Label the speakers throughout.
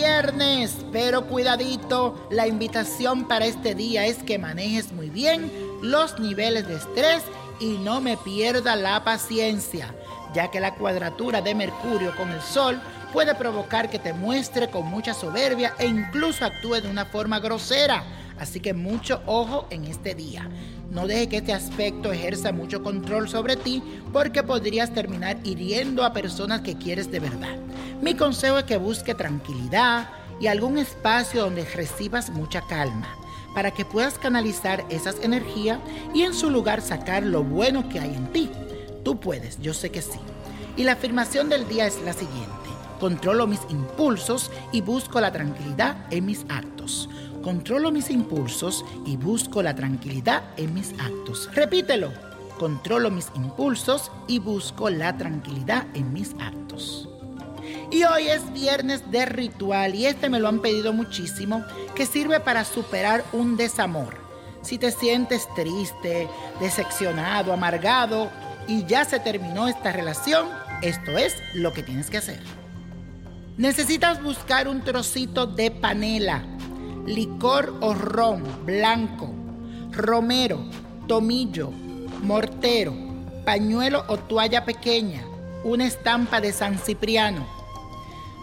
Speaker 1: viernes, pero cuidadito, la invitación para este día es que manejes muy bien los niveles de estrés y no me pierda la paciencia, ya que la cuadratura de Mercurio con el Sol puede provocar que te muestre con mucha soberbia e incluso actúe de una forma grosera. Así que mucho ojo en este día. No deje que este aspecto ejerza mucho control sobre ti porque podrías terminar hiriendo a personas que quieres de verdad. Mi consejo es que busque tranquilidad y algún espacio donde recibas mucha calma para que puedas canalizar esas energías y en su lugar sacar lo bueno que hay en ti. Tú puedes, yo sé que sí. Y la afirmación del día es la siguiente. Controlo mis impulsos y busco la tranquilidad en mis actos. Controlo mis impulsos y busco la tranquilidad en mis actos. Repítelo. Controlo mis impulsos y busco la tranquilidad en mis actos. Y hoy es viernes de ritual y este me lo han pedido muchísimo, que sirve para superar un desamor. Si te sientes triste, decepcionado, amargado y ya se terminó esta relación, esto es lo que tienes que hacer. Necesitas buscar un trocito de panela licor o ron blanco, romero, tomillo, mortero, pañuelo o toalla pequeña, una estampa de San Cipriano.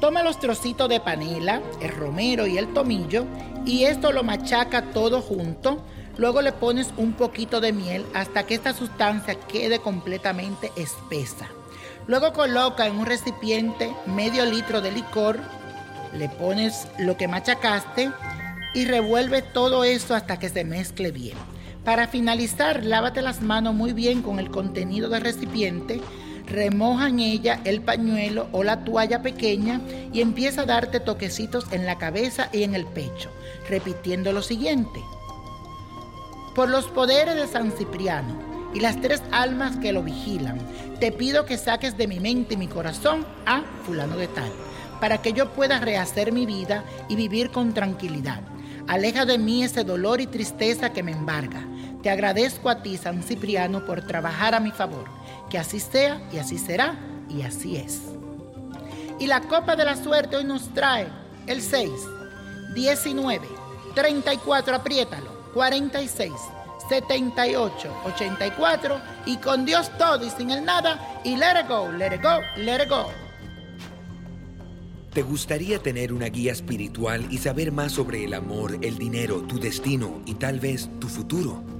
Speaker 1: Toma los trocitos de panela, el romero y el tomillo y esto lo machaca todo junto. Luego le pones un poquito de miel hasta que esta sustancia quede completamente espesa. Luego coloca en un recipiente medio litro de licor, le pones lo que machacaste y revuelve todo esto hasta que se mezcle bien. Para finalizar, lávate las manos muy bien con el contenido del recipiente, remoja en ella el pañuelo o la toalla pequeña y empieza a darte toquecitos en la cabeza y en el pecho, repitiendo lo siguiente. Por los poderes de San Cipriano y las tres almas que lo vigilan, te pido que saques de mi mente y mi corazón a fulano de tal, para que yo pueda rehacer mi vida y vivir con tranquilidad Aleja de mí ese dolor y tristeza que me embarga. Te agradezco a ti, San Cipriano, por trabajar a mi favor. Que así sea y así será y así es. Y la copa de la suerte hoy nos trae el 6, 19, 34, apriétalo, 46, 78, 84 y con Dios todo y sin el nada y let it go, let it go, let it go.
Speaker 2: ¿Te gustaría tener una guía espiritual y saber más sobre el amor, el dinero, tu destino y tal vez tu futuro?